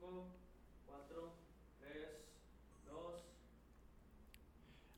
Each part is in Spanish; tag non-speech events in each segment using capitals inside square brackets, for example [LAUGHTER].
5, 4, 3, 2.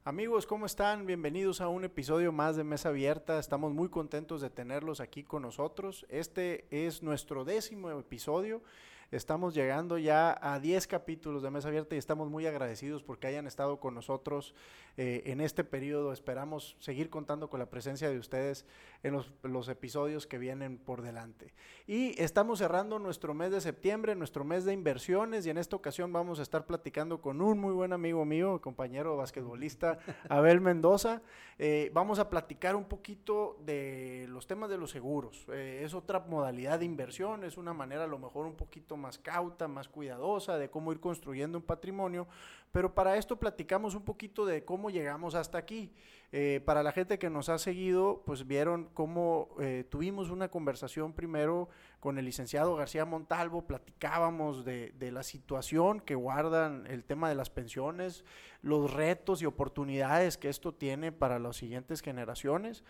Amigos, ¿cómo están? Bienvenidos a un episodio más de Mesa Abierta. Estamos muy contentos de tenerlos aquí con nosotros. Este es nuestro décimo episodio. Estamos llegando ya a 10 capítulos de Mesa Abierta y estamos muy agradecidos porque hayan estado con nosotros eh, en este periodo. Esperamos seguir contando con la presencia de ustedes en los, los episodios que vienen por delante. Y estamos cerrando nuestro mes de septiembre, nuestro mes de inversiones y en esta ocasión vamos a estar platicando con un muy buen amigo mío, compañero basquetbolista, [LAUGHS] Abel Mendoza. Eh, vamos a platicar un poquito de los temas de los seguros. Eh, es otra modalidad de inversión, es una manera a lo mejor un poquito más cauta, más cuidadosa de cómo ir construyendo un patrimonio, pero para esto platicamos un poquito de cómo llegamos hasta aquí. Eh, para la gente que nos ha seguido, pues vieron cómo eh, tuvimos una conversación primero con el licenciado García Montalvo, platicábamos de, de la situación que guardan el tema de las pensiones, los retos y oportunidades que esto tiene para las siguientes generaciones.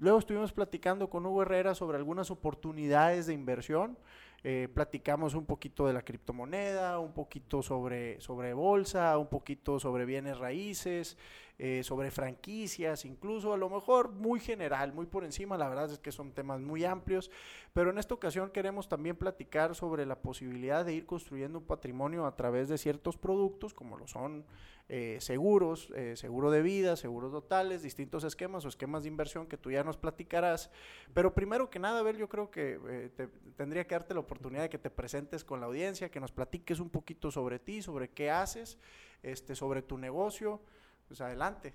Luego estuvimos platicando con Hugo Herrera sobre algunas oportunidades de inversión. Eh, platicamos un poquito de la criptomoneda, un poquito sobre, sobre bolsa, un poquito sobre bienes raíces, eh, sobre franquicias, incluso a lo mejor muy general, muy por encima. La verdad es que son temas muy amplios. Pero en esta ocasión queremos también platicar sobre la posibilidad de ir construyendo un patrimonio a través de ciertos productos, como lo son eh, seguros, eh, seguro de vida, seguros totales, distintos esquemas o esquemas de inversión que tú ya nos platicarás. Pero primero que nada, Abel, yo creo que te- tendría que darte la oportunidad de que te presentes con la audiencia, que nos platiques un poquito sobre ti, sobre qué haces, este, sobre tu negocio. Pues adelante.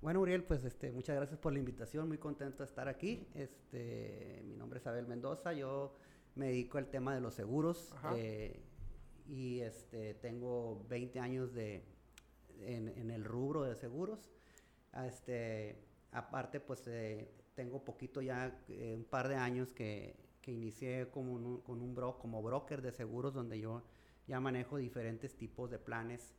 Bueno, Uriel, pues este, muchas gracias por la invitación, muy contento de estar aquí. Este, mi nombre es Abel Mendoza, yo me dedico al tema de los seguros eh, y este, tengo 20 años de, en, en el rubro de seguros. Ah, Este, aparte, pues eh, tengo poquito ya, eh, un par de años que, que inicié como un, con un bro, como broker de seguros donde yo ya manejo diferentes tipos de planes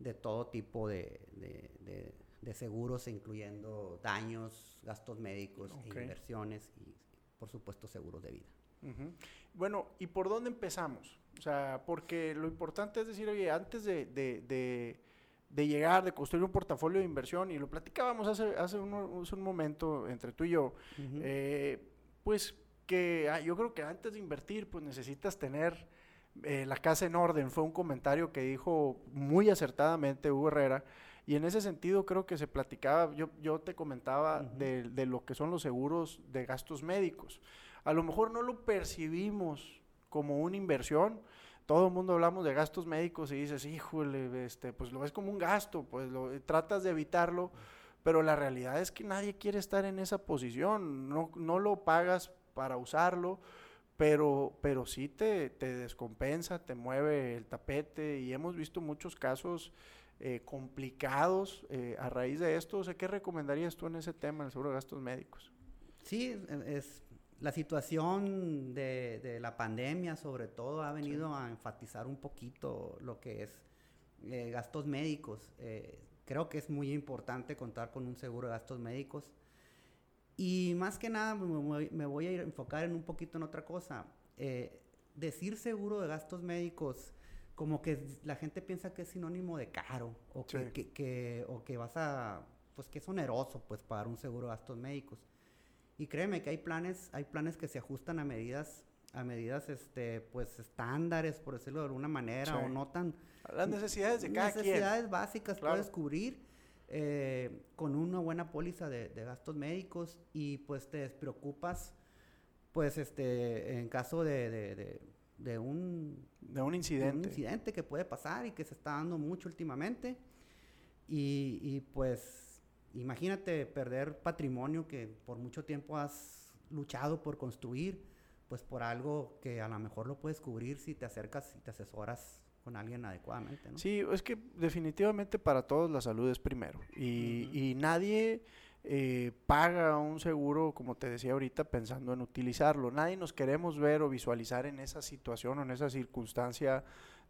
de todo tipo de, de- de- de seguros, incluyendo daños, gastos médicos, Ok. e inversiones y, por supuesto, seguros de vida. Ujú. Bueno, ¿y por dónde empezamos? O sea, porque lo importante es decir, oye, antes de, de- de- llegar, de construir un portafolio de inversión, y lo platicábamos hace, hace, uno- hace un momento entre tú y yo, Ujú. eh, pues que ah, yo creo que antes de invertir, pues necesitas tener eh, la casa en orden. Fue un comentario que dijo muy acertadamente Hugo Herrera. Y en ese sentido creo que se platicaba, yo, yo te comentaba de, de lo que son los seguros de gastos médicos. A lo mejor no lo percibimos como una inversión. Todo el mundo hablamos de gastos médicos y dices, híjole, este, pues lo ves como un gasto, pues lo, eh, tratas de evitarlo, pero la realidad es que nadie quiere estar en esa posición, no, no lo pagas para usarlo, pero, pero sí te, te descompensa, te mueve el tapete y hemos visto muchos casos eh, complicados eh, a raíz de esto. O sea, ¿qué recomendarías tú en ese tema, en el seguro de gastos médicos? Sí, es, es- la situación de, de la pandemia, sobre todo, ha venido a enfatizar un poquito lo que es eh, gastos médicos. Eh, creo que es muy importante contar con un seguro de gastos médicos. Y más que nada me voy, me voy a enfocar en un poquito en otra cosa. Eh, decir seguro de gastos médicos, como que la gente piensa que es sinónimo de caro o que, Sí. que- que- o que vas a, pues que es oneroso, pues pagar un seguro de gastos médicos. Y créeme que hay planes, hay planes que se ajustan a medidas, a medidas, este, pues estándares, por decirlo de alguna manera, Sí. o no tan Las necesidades de cada necesidades básicas Claro. puedes cubrir eh, con una buena póliza de, de gastos médicos y pues te despreocupas pues este en caso de, de, de- de un, de un de un incidente. incidente que puede pasar y que se está dando mucho últimamente y, y, pues imagínate perder patrimonio que por mucho tiempo has luchado por construir pues por algo que a lo mejor lo puedes cubrir si te acercas y te asesoras con alguien adecuadamente, ¿no? Sí, es que definitivamente para todos la salud es primero. Y, nadie eh, paga un seguro, como te decía ahorita, pensando en utilizarlo. Nadie nos queremos ver o visualizar en esa situación o en esa circunstancia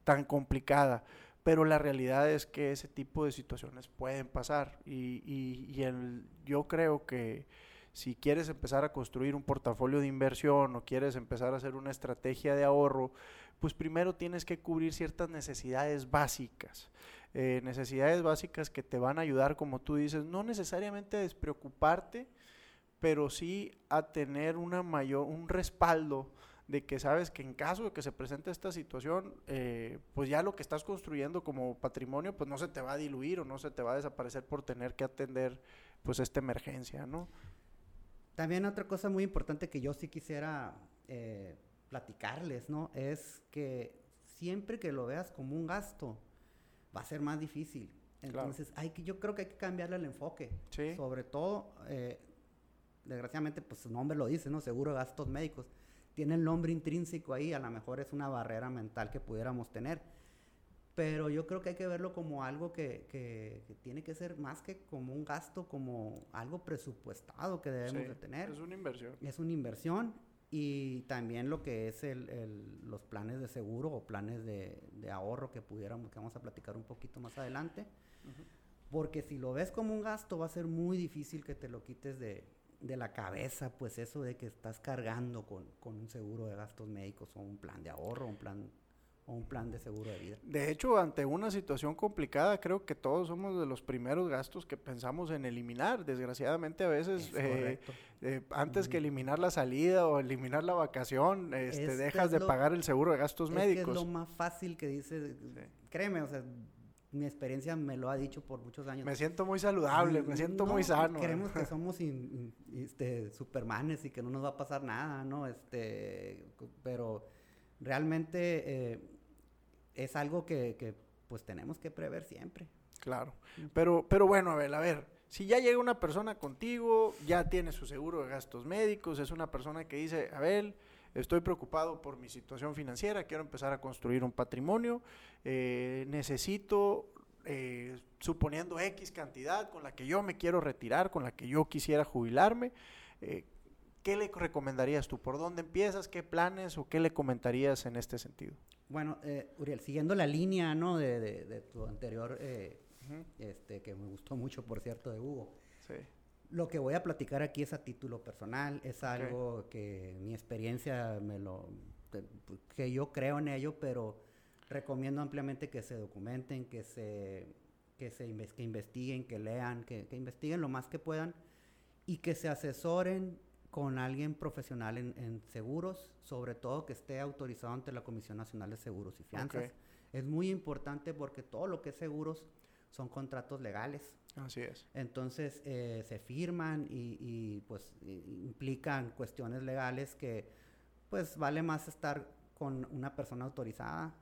tan complicada. Pero la realidad es que ese tipo de situaciones pueden pasar. Y, y- y el- yo creo que si quieres empezar a construir un portafolio de inversión o quieres empezar a hacer una estrategia de ahorro, pues primero tienes que cubrir ciertas necesidades básicas. Eh, necesidades básicas que te van a ayudar, como tú dices, no necesariamente a despreocuparte, pero sí a tener una mayor, un respaldo de que sabes que en caso de que se presente esta situación, eh, pues ya lo que estás construyendo como patrimonio, pues no se te va a diluir o no se te va a desaparecer por tener que atender pues esta emergencia, ¿no? También otra cosa muy importante que yo sí quisiera eh, platicarles, ¿no? Es que siempre que lo veas como un gasto, va a ser más difícil. Entonces, hay que, yo creo que hay que cambiarle el enfoque. Sobre todo, eh, desgraciadamente, pues su nombre lo dice, ¿no? Seguro gastos médicos. Tiene el nombre intrínseco ahí, a lo mejor es una barrera mental que pudiéramos tener. Pero yo creo que hay que verlo como algo que, que, tiene que ser más que como un gasto, como algo presupuestado que debemos de tener. Es una inversión. Es una inversión y también lo que es el, el, los planes de seguro o planes de, de, ahorro que pudiéramos, que vamos a platicar un poquito más adelante. Porque si lo ves como un gasto, va a ser muy difícil que te lo quites de, de la cabeza, pues eso de que estás cargando con, con, un seguro de gastos médicos o un plan de ahorro, un plan o un plan de seguro de vida. De hecho, ante una situación complicada, creo que todos somos de los primeros gastos que pensamos en eliminar. Desgraciadamente, a veces, eh, eh, antes que eliminar la salida o eliminar la vacación, este, dejas de pagar el seguro de gastos médicos. es lo más fácil que dice, créeme, o sea, mi experiencia me lo ha dicho por muchos años. Me siento muy saludable, me siento muy sano. Creemos que [LAUGHS] somos este, supermanes y que no nos va a pasar nada, ¿no? Este, pero realmente eh, es algo que, pues tenemos que prever siempre. Claro. Pero, pero bueno, a ver, a ver, si ya llega una persona contigo, ya tiene su seguro de gastos médicos, es una persona que dice, a ver, estoy preocupado por mi situación financiera, quiero empezar a construir un patrimonio, eh, necesito, eh, suponiendo X cantidad con la que yo me quiero retirar, con la que yo quisiera jubilarme, eh, ¿qué le recomendarías tú? ¿Por dónde empiezas? ¿Qué planes o qué le comentarías en este sentido? Bueno, Uriel, siguiendo la línea ¿no? de, tu anterior, este, que me gustó mucho, por cierto, de Hugo. Sí. Lo que voy a platicar aquí es a título personal, es algo que mi experiencia me lo que yo creo en ello, pero recomiendo ampliamente que se documenten, que se que se investiguen, que lean, que, investiguen lo más que puedan y que se asesoren con alguien profesional en, seguros, sobre todo que esté autorizado ante la Comisión Nacional de Seguros y Fianzas. Es muy importante porque todo lo que es seguros son contratos legales. Así es. Entonces eh, se firman y, pues implican cuestiones legales que pues vale más estar con una persona autorizada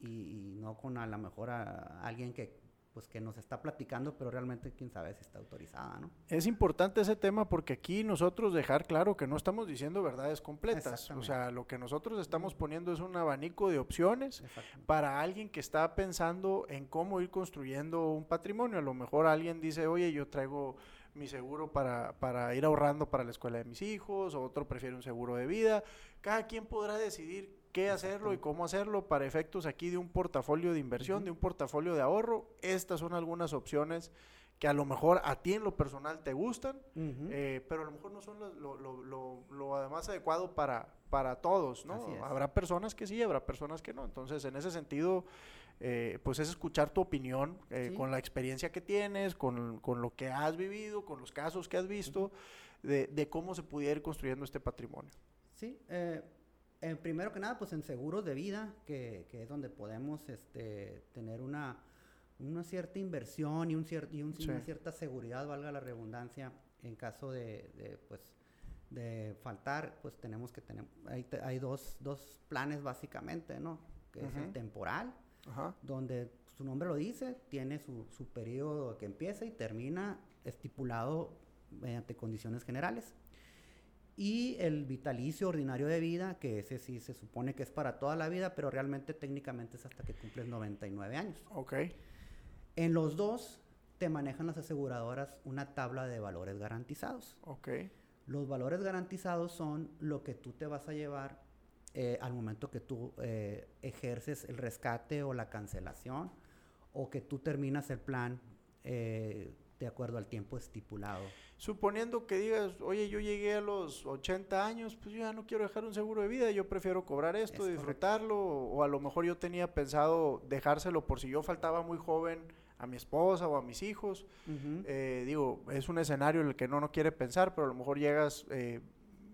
y, no con a lo mejor a alguien que pues que nos está platicando, pero realmente quién sabe si está autorizada, ¿no? Es importante ese tema porque aquí nosotros dejar claro que no estamos diciendo verdades completas, o sea, lo que nosotros estamos poniendo es un abanico de opciones para alguien que está pensando en cómo ir construyendo un patrimonio. A lo mejor alguien dice, oye, yo traigo mi seguro para, para ir ahorrando para la escuela de mis hijos, o otro prefiere un seguro de vida. Cada quien podrá decidir qué hacerlo y cómo hacerlo para efectos aquí de un portafolio de inversión, de un portafolio de ahorro. Estas son algunas opciones que a lo mejor a ti en lo personal te gustan, eh, pero a lo mejor no son lo, lo, lo, lo además adecuado para, para todos, ¿no? Habrá personas que sí, habrá personas que no. Entonces, en ese sentido, eh, pues es escuchar tu opinión eh, con la experiencia que tienes, con, con, lo que has vivido, con los casos que has visto, de, de, cómo se pudiera ir construyendo este patrimonio. Sí, eh, eh, primero que nada, pues en seguros de vida, que, que es donde podemos este, tener una, una cierta inversión y, un y una cierta seguridad, valga la redundancia, en caso de, de, pues, de faltar, pues tenemos que tener, hay, hay dos, dos planes básicamente, ¿no? Que es el temporal, donde su nombre lo dice, tiene su, su periodo que empieza y termina estipulado mediante condiciones generales y el vitalicio ordinario de vida, que ese sí se supone que es para toda la vida, pero realmente técnicamente es hasta que cumples 99 años. Ok. En los dos te manejan las aseguradoras una tabla de valores garantizados. Ok. Los valores garantizados son lo que tú te vas a llevar eh, al momento que tú eh, ejerces el rescate o la cancelación o que tú terminas el plan eh, de acuerdo al tiempo estipulado. Suponiendo que digas, oye, yo llegué a los 80 años, pues yo ya no quiero dejar un seguro de vida, yo prefiero cobrar esto, Es disfrutarlo, o a lo mejor yo tenía pensado dejárselo por si yo faltaba muy joven a mi esposa o a mis hijos. Eh, digo, es un escenario en el que no no quiere pensar, pero a lo mejor llegas eh,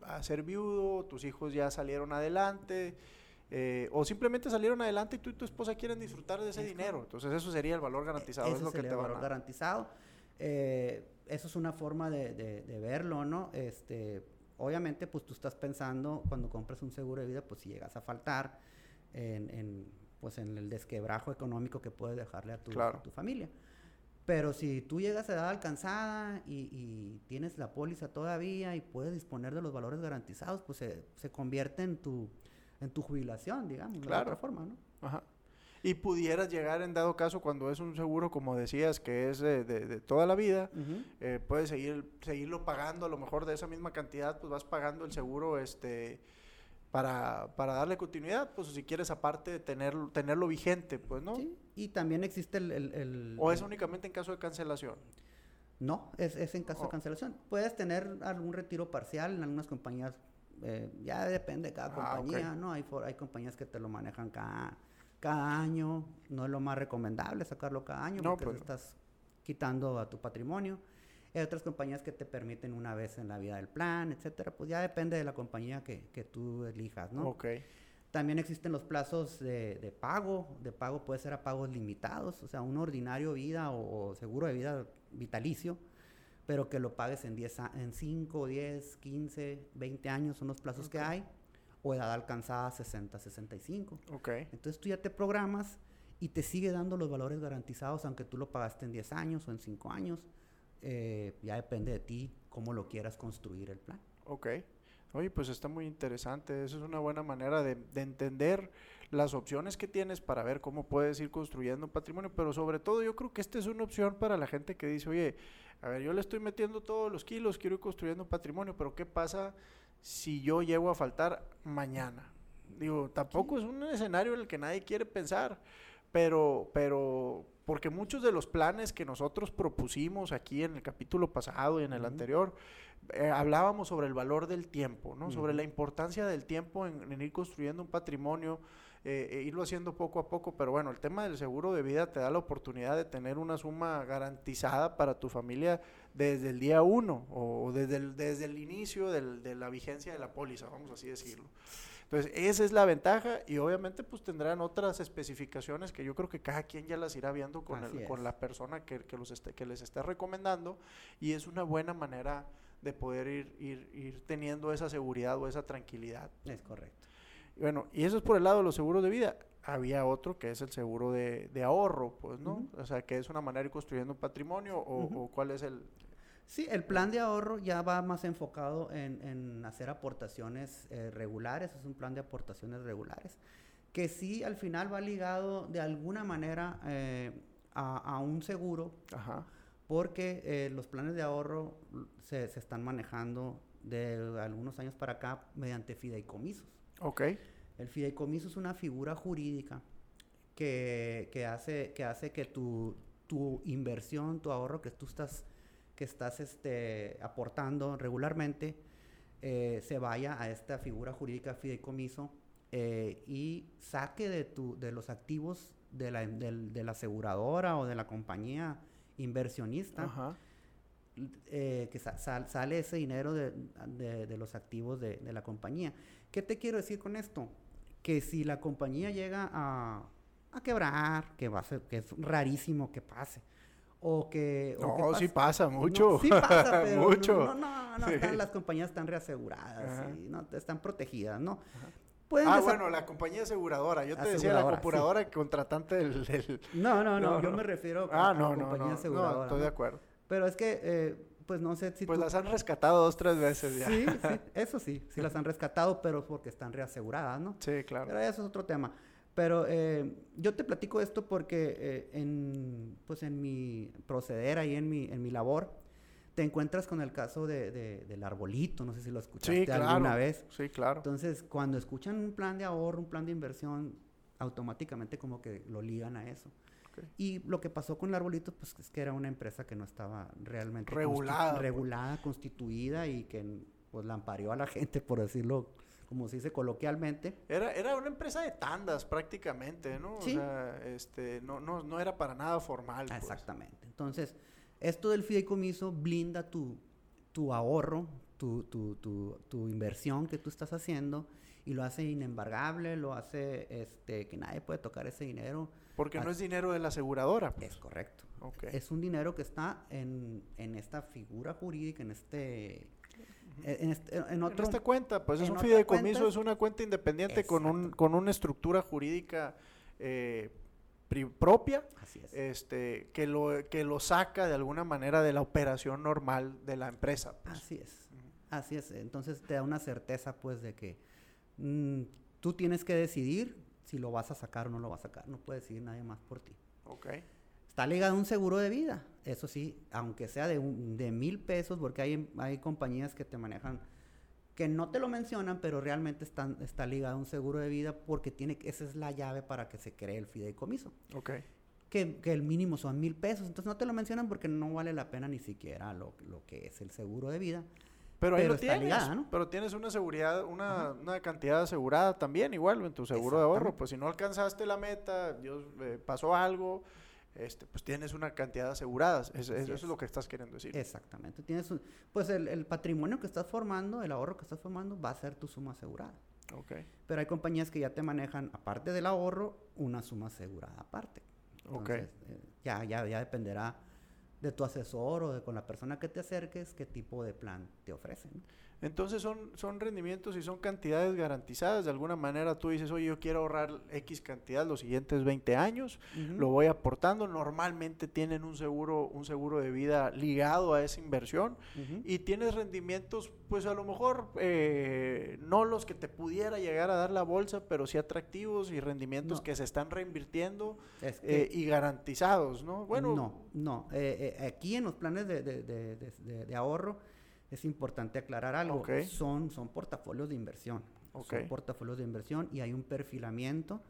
a ser viudo, tus hijos ya salieron adelante, eh, o simplemente salieron adelante y tú y tu esposa quieren disfrutar de ese Es dinero. Entonces eso sería el valor garantizado, es Ese lo que te el van valor a... garantizado. Eh, eso es una forma de, de- de verlo, ¿no? Este, obviamente, pues tú estás pensando cuando compras un seguro de vida, pues si llegas a faltar en, en, pues en el desquebrajo económico que puedes dejarle a tu, a tu familia. Pero si tú llegas a edad alcanzada y, y tienes la póliza todavía y puedes disponer de los valores garantizados, pues se, se convierte en tu, en tu jubilación, digamos, de otra forma, ¿no? Ajá. Y pudieras llegar en dado caso cuando es un seguro, como decías, que es de, de- de toda la vida, eh, puedes seguir, seguirlo pagando, a lo mejor de esa misma cantidad, pues vas pagando el seguro este para, para darle continuidad, pues si quieres aparte tenerlo, tenerlo vigente, pues, ¿no? Sí, y también existe el... el- el- O es únicamente en caso de cancelación. No, es, es en caso Oh. de cancelación. Puedes tener algún retiro parcial en algunas compañías, eh, ya depende de cada Ah, compañía, ¿no? Hay, for- hay compañías que te lo manejan cada, cada año, no es lo más recomendable sacarlo cada año No, porque no. estás quitando a tu patrimonio. Hay otras compañías que te permiten una vez en la vida del plan, etcétera. Pues ya depende de la compañía que, que tú elijas, ¿no? Ok. También existen los plazos de, de pago. De pago puede ser a pagos limitados, o sea, un ordinario vida o, o seguro de vida vitalicio, pero que lo pagues en 10 a- en 5, 10, 15, 20 años son los plazos que hay, o edad alcanzada 60, 65. Ok. Entonces tú ya te programas y te sigue dando los valores garantizados, aunque tú lo pagaste en 10 años o en 5 años. Eh, ya depende de ti cómo lo quieras construir el plan. Ok. Oye, pues está muy interesante. Esa es una buena manera de, de entender las opciones que tienes para ver cómo puedes ir construyendo un patrimonio. Pero sobre todo yo creo que esta es una opción para la gente que dice, oye, a ver, yo le estoy metiendo todos los kilos, quiero ir construyendo un patrimonio, pero ¿qué pasa si yo llego a faltar mañana? Digo, tampoco es un escenario en el que nadie quiere pensar, pero, pero, porque muchos de los planes que nosotros propusimos aquí en el capítulo pasado y en el anterior, eh, hablábamos sobre el valor del tiempo, ¿no? Sobre la importancia del tiempo en, en ir construyendo un patrimonio, eh, e irlo haciendo poco a poco, pero bueno, el tema del seguro de vida te da la oportunidad de tener una suma garantizada para tu familia desde el día uno o desde el, desde el inicio del- de la vigencia de la póliza, vamos así decirlo. Entonces, esa es la ventaja y obviamente pues tendrán otras especificaciones que yo creo que cada quien ya las irá viendo con, el- con la persona que, que los esté- que les esté recomendando y es una buena manera de poder ir, ir, ir teniendo esa seguridad o esa tranquilidad. Es correcto. Bueno, y eso es por el lado de los seguros de vida. Había otro que es el seguro de, de ahorro, pues, ¿no? O sea, que es una manera de ir construyendo un patrimonio o, cuál es el... Sí, el plan de ahorro ya va más enfocado en, en hacer aportaciones eh, regulares, es un plan de aportaciones regulares, que sí al final va ligado de alguna manera eh, a, a un seguro, Ajá. porque eh, los planes de ahorro se, se están manejando de algunos años para acá mediante fideicomisos. Ok. El fideicomiso es una figura jurídica que, que hace, que hace que tu, tu inversión, tu ahorro que tú estás, que estás este, aportando regularmente, eh, se vaya a esta figura jurídica fideicomiso eh, y saque de, tu, de los activos de la, del- de la aseguradora o de la compañía inversionista Ajá. Eh, que sa- sal- sale ese dinero de, de- de los activos de, de la compañía. ¿Qué te quiero decir con esto? Que si la compañía llega a, a quebrar, que va a ser, que es rarísimo que pase, o que... o que No, sí pasa no, mucho. sí pasa, [LAUGHS] pero no- mucho. No, no, no, están- las compañías están reaseguradas, y no, están protegidas, ¿no? Ah, bueno, la compañía aseguradora. Yo te decía la Aseguradora, sí. contratante del... del- No, no, no, No, yo no. me refiero Ah, a, no, a no, compañía no. No, aseguradora. estoy de ¿no? acuerdo. Pero es que, eh, pues no sé si Pues tú- las han rescatado dos, tres veces ya. Sí, [LAUGHS] sí, eso sí, sí las han rescatado, pero porque están reaseguradas, ¿no? Sí, claro. Pero eso es otro tema. Pero eh, yo te platico esto porque eh, en, pues en mi proceder ahí, en mi, en mi labor, te encuentras con el caso de, de- del arbolito, no sé si lo escuchaste Sí, claro. alguna vez. Sí, claro. Entonces, cuando escuchan un plan de ahorro, un plan de inversión, automáticamente como que lo ligan a eso. Y lo que pasó con el arbolito, pues es que era una empresa que no estaba realmente Regulada, pues. regulada, constituida y que pues la amparió a la [LAUGHS] gente, por decirlo como se dice coloquialmente. Era, era una empresa de tandas prácticamente, ¿no? Sí. O sea, este, no, no, no era para nada formal. pues. Exactamente. Entonces, esto del fideicomiso blinda tu, tu ahorro, tu, tu, tu, tu inversión que tú estás haciendo y lo hace inembargable, lo hace este, que nadie puede tocar ese dinero. Porque no es dinero de la aseguradora. pues. Es correcto. Ok. Es un dinero que está en, en esta figura jurídica, en este... En, este- en En otro... esta cuenta, pues es un fideicomiso, cuenta- es una cuenta independiente con, un, con una estructura jurídica eh, pri- propia, Así es. este, que, lo, que lo saca de alguna manera de la operación normal de la empresa. pues. Así es. Así es. Entonces te da una certeza, pues, de que mm, tú tienes que decidir si lo vas a sacar o no lo vas a sacar. No puede decidir nadie más por ti. Ok. Está ligado a un seguro de vida. Eso sí, aunque sea de, un- de mil pesos, porque hay, hay compañías que te manejan que no te lo mencionan, pero realmente están, está ligado a un seguro de vida porque tiene, esa es la llave para que se cree el fideicomiso. Ok. Que, que el mínimo son mil pesos. Entonces no te lo mencionan porque no vale la pena ni siquiera lo, lo que es el seguro de vida. Pero ahí Pero está tienes. ligada, ¿no? Pero tienes una seguridad, una, una cantidad asegurada también, igual en tu seguro de ahorro. Pues si no alcanzaste la meta, Dios eh, pasó algo, este, pues tienes una cantidad asegurada. Es- eso es. lo que estás queriendo decir. Exactamente. Tienes un- pues el, el patrimonio que estás formando, el ahorro que estás formando, va a ser tu suma asegurada. Ok. Pero hay compañías que ya te manejan, aparte del ahorro, una suma asegurada aparte. Entonces, eh, ya, ya, ya dependerá de tu asesor o de con la persona que te acerques qué tipo de plan te ofrecen. Entonces son, son rendimientos y son cantidades garantizadas. De alguna manera tú dices, oye, yo quiero ahorrar X cantidad los siguientes 20 años, lo voy aportando. Normalmente tienen un seguro, un seguro de vida ligado a esa inversión y tienes rendimientos, pues a lo mejor eh, no los que te pudiera llegar a dar la bolsa, pero sí atractivos y rendimientos No. que se están reinvirtiendo Es que- eh, y garantizados, ¿no? Bueno, no, no. Eh, eh, aquí en los planes de- de- de ahorro es importante aclarar algo. Ok. Son, son portafolios de inversión. Ok. Son portafolios de inversión y hay un perfilamiento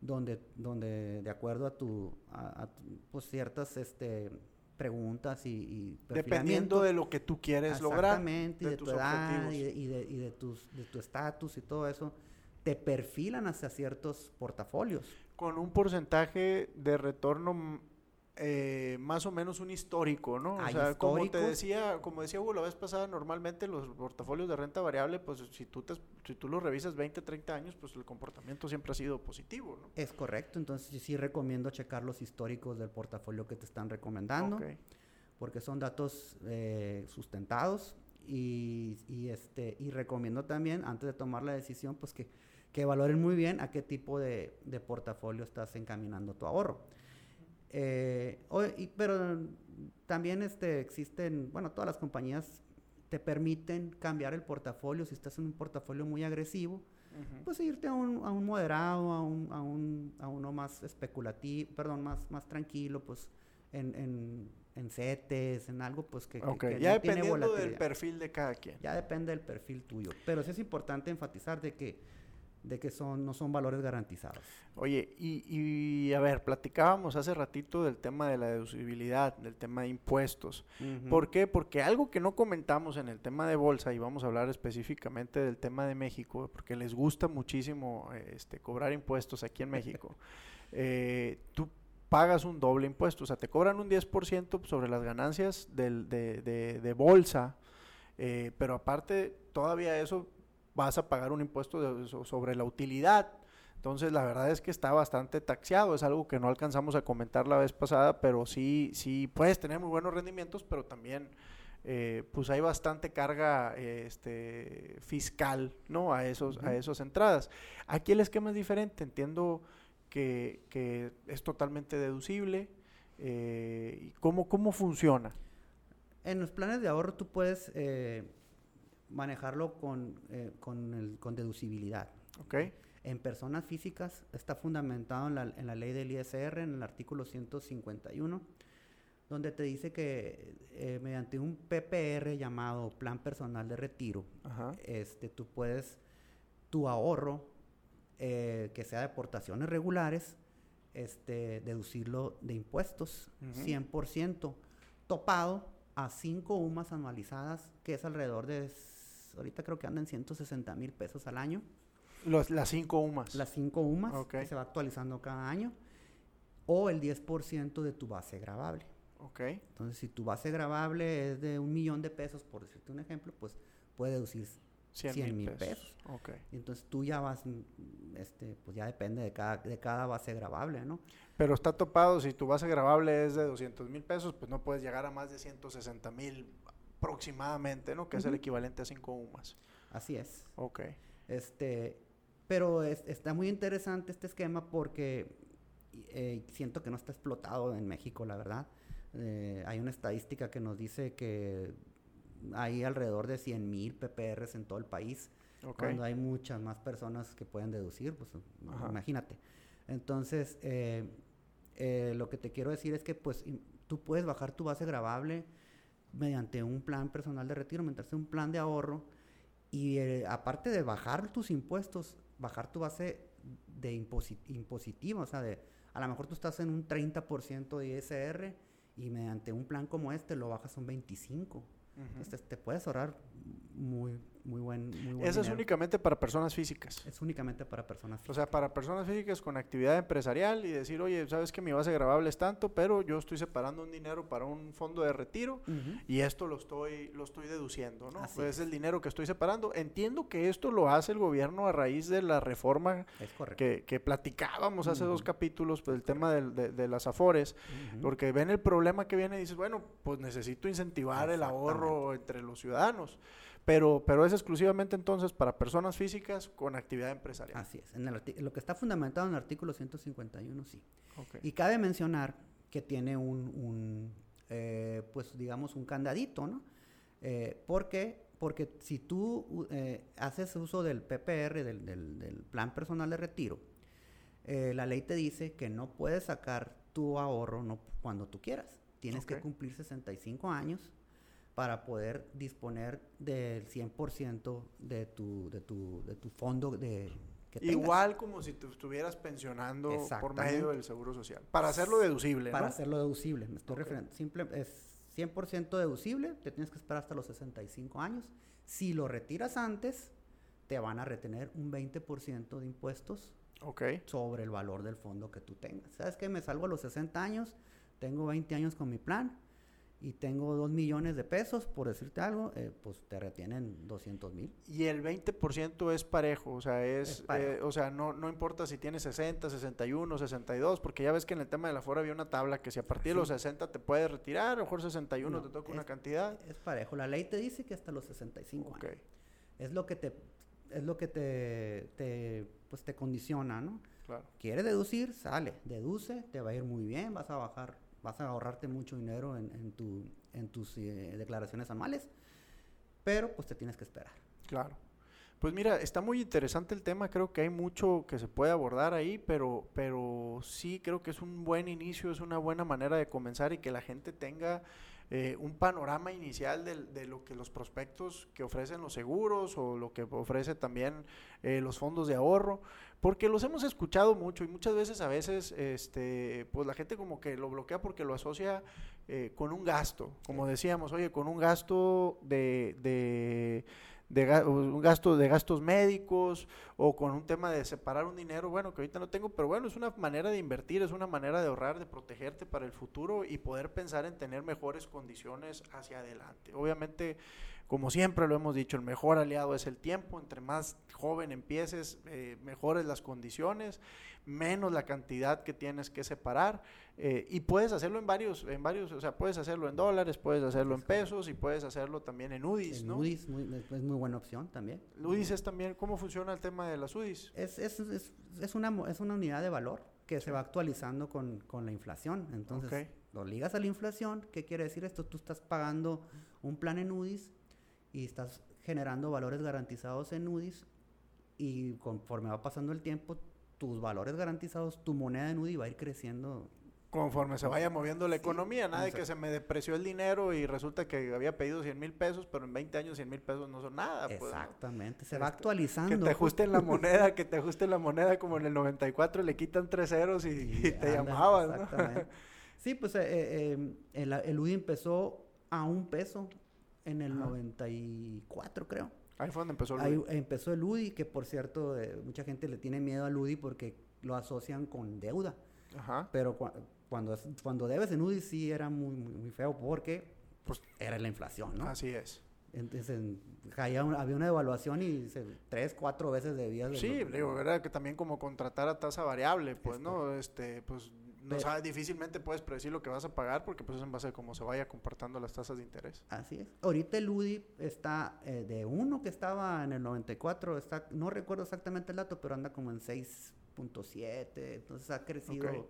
donde, donde de acuerdo a tu, a, a tu- pues ciertas este, preguntas y, y dependiendo de lo que tú quieres lograr, Exactamente, y de de, tus tu edad y de, y de- y de tus de tu estatus y todo eso, te perfilan hacia ciertos portafolios. con un porcentaje de retorno eh, más o menos un histórico, ¿no? O sea, como te decía, como decía Hugo la vez pasada, normalmente los portafolios de renta variable, pues si tú te, si tú los revisas 20, 30 años, pues el comportamiento siempre ha sido positivo, ¿no? Es correcto, entonces yo sí recomiendo checar los históricos del portafolio que te están recomendando, porque son datos eh, sustentados y, y, este, y recomiendo también, antes de tomar la decisión, pues que, que valoren muy bien a qué tipo de, de portafolio estás encaminando tu ahorro. Eh, o- y- pero también este, existen, bueno, todas las compañías te permiten cambiar el portafolio si estás en un portafolio muy agresivo, pues irte a un, a un moderado, a, un, a, un, a uno más especulativo, perdón, más, más tranquilo, pues en, en, en CETES, en algo pues que, que- Ok, que ya no tiene dependiendo del volatilidad. perfil de cada quien. Ya depende del perfil tuyo. Pero sí es importante enfatizar de que, de que son, no son valores garantizados. Oye, y, y a ver, platicábamos hace ratito del tema de la deducibilidad, del tema de impuestos. ¿Por qué? Porque algo que no comentamos en el tema de bolsa, y vamos a hablar específicamente del tema de México, porque les gusta muchísimo eh, este, cobrar impuestos aquí en México, [LAUGHS] eh, tú pagas un doble impuesto, o sea, te cobran un 10% sobre las ganancias del- de, de- de bolsa, eh, pero aparte todavía eso vas a pagar un impuesto de- sobre la utilidad. Entonces, la verdad es que está bastante taxiado. Es algo que no alcanzamos a comentar la vez pasada, pero sí, sí puedes tener muy buenos rendimientos, pero también, eh, pues hay bastante carga eh, este, fiscal, ¿no? A esos, a esas entradas. Aquí el esquema es diferente. Entiendo que, que es totalmente deducible. eh, ¿y cómo, ¿Cómo funciona? En los planes de ahorro tú puedes eh, manejarlo con, eh, con, el- con deducibilidad. ¿Ok? En personas físicas está fundamentado en la, en la ley del ISR, en el artículo 151, donde te dice que eh, mediante un PPR llamado Plan Personal de Retiro, Ajá. este, tú puedes, tu ahorro, eh, que sea de aportaciones regulares, este, deducirlo de impuestos, Ujú. 100%, topado a 5 UMAS anualizadas, que es alrededor de, ahorita creo que andan 160 mil pesos al año, Los, las cinco UMAS. las 5 UMAS, que se va actualizando cada año, o el 10% de tu base gravable. Ok. Entonces, si tu base gravable es de un millón de pesos, por decirte un ejemplo, pues puede deducir 100 100 mil pesos. pesos. Ok. Entonces tú ya vas, este, pues ya depende de cada, de cada base gravable, ¿no? Pero está topado, si tu base gravable es de 200 mil pesos, pues no puedes llegar a más de 160 mil aproximadamente, ¿no? Que es el equivalente a 5 UMAS. Así es. Ok. Este, pero es- está muy interesante este esquema porque eh, siento que no está explotado en México, la verdad. Eh, hay una estadística que nos dice que hay alrededor de 100 mil PPRs en todo el país. Ok. Cuando hay muchas más personas que pueden deducir, pues Ajá. imagínate. Entonces, eh, lo que te quiero decir es que pues tú puedes bajar tu base gravable mediante un plan personal de retiro, mediante un plan de ahorro y eh, aparte de bajar tus impuestos, bajar tu base de imposi- impositiva, o sea, de, a lo mejor tú estás en un 30% de ISR y mediante un plan como este lo bajas a un 25%. Ujú. Entonces, te puedes ahorrar muy, muy buen, muy buen Eso es únicamente para personas físicas. Es únicamente para personas O físicas. sea, para personas físicas con actividad empresarial y decir, oye, sabes que mi base gravable es tanto, pero yo estoy separando un dinero para un fondo de retiro y esto lo estoy, lo estoy deduciendo, ¿no? Pues es. el dinero que estoy separando. Entiendo que esto lo hace el gobierno a raíz de la reforma que, que platicábamos hace dos capítulos, pues el tema de, de las afores, porque ven el problema que viene y dices, bueno, pues necesito incentivar el ahorro entre los ciudadanos, pero, pero es exclusivamente entonces para personas físicas con actividad empresarial. Así es. En el lo que está fundamentado en el artículo 151, sí. Y cabe mencionar que tiene un, un, eh, pues digamos, un candadito, ¿no? Eh, ¿Por qué? Porque si tú eh, haces uso del PPR, del, del- del plan personal de retiro, eh, la ley te dice que no puedes sacar tu ahorro no, cuando tú quieras. Tienes que cumplir 65 años para poder disponer del 100% de tu, de, tu, de tu fondo de, que. Igual como si te estuvieras pensionando por medio del seguro social, para hacerlo deducible, Para ¿no? hacerlo deducible, me estoy Ok. refiriendo. Simple, es 100% deducible, te tienes que esperar hasta los 65 años. Si lo retiras antes, te van a retener un 20% de impuestos Ok. sobre el valor del fondo que tú tengas. ¿Sabes qué? Me salgo a los 60 años, tengo 20 años con mi plan y tengo 2 millones de pesos, por decirte algo, eh, pues te retienen 200 mil. Y el 20% es parejo, o sea, es, Es eh, o sea, no, no importa si tienes 60, 61, 62, porque ya ves que en el tema de la fora había una tabla que si a partir de los Sí. 60 te puedes retirar, a lo mejor 61 No, te toca una cantidad. Es parejo. La ley te dice que hasta los 65 Ok, años. Es lo que te es lo que te, te pues te condiciona, ¿no? claro. Quieres deducir, sale, deduce, te va a ir muy bien, vas a bajar, vas a ahorrarte mucho dinero en, tu, en tus eh, declaraciones anuales, pero pues te tienes que esperar. Claro. Pues mira, está muy interesante el tema, creo que hay mucho que se puede abordar ahí, pero, pero sí creo que es un buen inicio, es una buena manera de comenzar y que la gente tenga eh, un panorama inicial del- de, lo que los prospectos que ofrecen los seguros o lo que ofrece también eh, los fondos de ahorro, porque los hemos escuchado mucho y muchas veces a veces este, pues la gente como que lo bloquea porque lo asocia eh, con un gasto, como decíamos, oye, con un gasto de, de de un gasto de gastos médicos o con un tema de separar un dinero, bueno, que ahorita no tengo, pero bueno, es una manera de invertir, es una manera de ahorrar, de protegerte para el futuro y poder pensar en tener mejores condiciones hacia adelante. Obviamente, como siempre lo hemos dicho, el mejor aliado es el tiempo, entre más joven empieces, eh, mejores las condiciones, menos la cantidad que tienes que separar eh, y puedes hacerlo en varios, en varios, o sea, puedes hacerlo en dólares, puedes hacerlo en pesos y puedes hacerlo también en UDIs, En ¿no? UDIs muy- es muy buena opción también. UDIs es también, ¿cómo funciona el tema de las UDIs? Es, es, es, es una, es una unidad de valor que Sí. se va actualizando con, con la inflación. Entonces, lo ligas a la inflación. ¿Qué quiere decir esto? Tú estás pagando un plan en UDIs y estás generando valores garantizados en UDIs y conforme va pasando el tiempo, tus valores garantizados, tu moneda en UDI va a ir creciendo Conforme se vaya moviendo la Sí, economía, nada de que se me depreció el dinero y resulta que había pedido 100 mil pesos, pero en 20 años 100 mil pesos no son nada. pues, ¿no? Exactamente, se va Este, actualizando. Que te ajusten la [LAUGHS] moneda, que te ajusten la moneda como en el 94 le quitan tres ceros y, y te Anda, llamabas, ¿no? Sí, pues eh, eh, el, el UDI empezó a un peso en el Ajá. 94, creo. Ahí fue donde empezó el Ahí empezó el UDI, que por cierto, eh, mucha gente le tiene miedo al UDI porque lo asocian con deuda. Ajá. Pero cua- cuando, cuando debes en UDI sí era muy, muy, muy feo porque Pues- era la inflación, ¿no? Así es. Entonces un- había una evaluación y se- tres, cuatro veces debías. de Sí, lo- digo, ¿verdad? Que también como contratar a tasa variable, pues, Es ¿no? Este, pues, no sabes, difícilmente puedes predecir lo que vas a pagar porque pues es en base a cómo se vaya comportando las tasas de interés. Así es. Ahorita el UDI está eh, de uno que estaba en el 94, está, no recuerdo exactamente el dato, pero anda como en 6.7, entonces ha crecido Ok.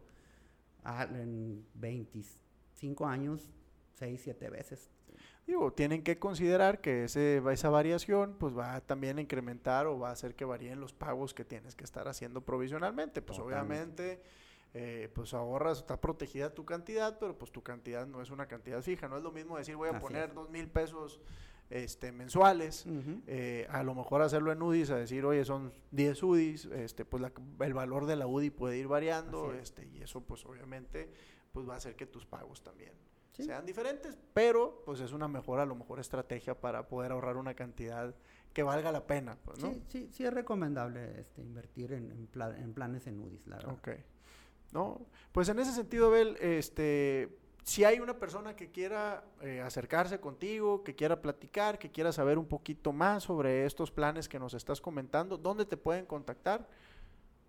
a- en 25 años, 6, 7 veces. Digo, tienen que considerar que ese, esa variación pues va también a incrementar o va a hacer que varíen los pagos que tienes que estar haciendo provisionalmente. Pues Totalmente. obviamente, eh, pues ahorras, está protegida tu cantidad, pero pues tu cantidad no es una cantidad fija. No es lo mismo decir voy a Así poner es. dos mil pesos este, mensuales. Eh, a lo mejor hacerlo en UDIs, a decir, oye, son 10 UDIs, este, pues la- el valor de la UDI puede ir variando, es. este, y eso pues obviamente pues va a hacer que tus pagos también Sí. sean diferentes, pero pues es una mejor, a lo mejor estrategia para poder ahorrar una cantidad que valga la pena, pues, ¿no? Sí, sí, sí es recomendable este, invertir en, en pla- en planes en UDIs, la verdad. Ok. No, pues en ese sentido, Bel, este, si hay una persona que quiera eh, acercarse contigo, que quiera platicar, que quiera saber un poquito más sobre estos planes que nos estás comentando, ¿dónde te pueden contactar?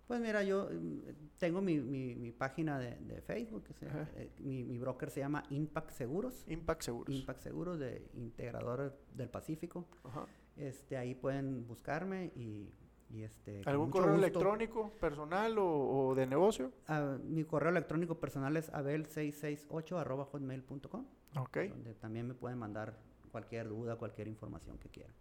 Pues mira, yo mm, tengo mi, mi, mi página de, de Facebook, que se- Ajá. eh, mi, mi broker se llama Impact Seguros. Impact Seguros. Impact Seguros de Integrador del Pacífico. Ajá. Este, ahí pueden buscarme y, y este. ¿Algún correo gusto- electrónico personal o, o de negocio? Ah, mi correo electrónico personal es abel668 arroba hotmail.com, Ok. donde también me pueden mandar cualquier duda, cualquier información que quieran.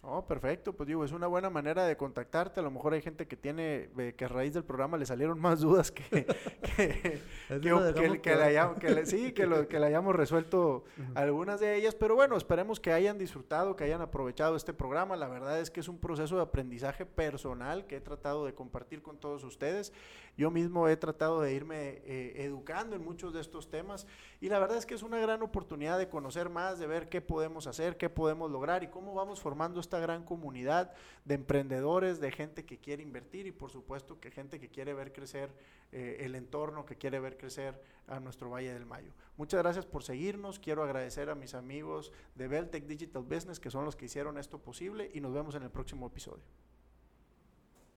Oh, perfecto, pues digo, es una buena manera de contactarte. A lo mejor hay gente que tiene, que a raíz del programa le salieron más dudas que, [LAUGHS] que, [LAUGHS] que, le hayamos- que le- sí, que, lo- [LAUGHS] que le hayamos resuelto algunas de ellas, pero bueno, esperemos que hayan disfrutado, que hayan aprovechado este programa. La verdad es que es un proceso de aprendizaje personal que he tratado de compartir con todos ustedes. Yo mismo he tratado de irme eh, educando en muchos de estos temas y la verdad es que es una gran oportunidad de conocer más, de ver qué podemos hacer, qué podemos lograr y cómo vamos formando gran comunidad de emprendedores, de gente que quiere invertir y por supuesto que gente que quiere ver crecer eh, el entorno, que quiere ver crecer a nuestro Valle del Mayo. Muchas gracias por seguirnos. Quiero agradecer a mis amigos de Beltec Digital Business que son los que hicieron esto posible y nos vemos en el próximo episodio.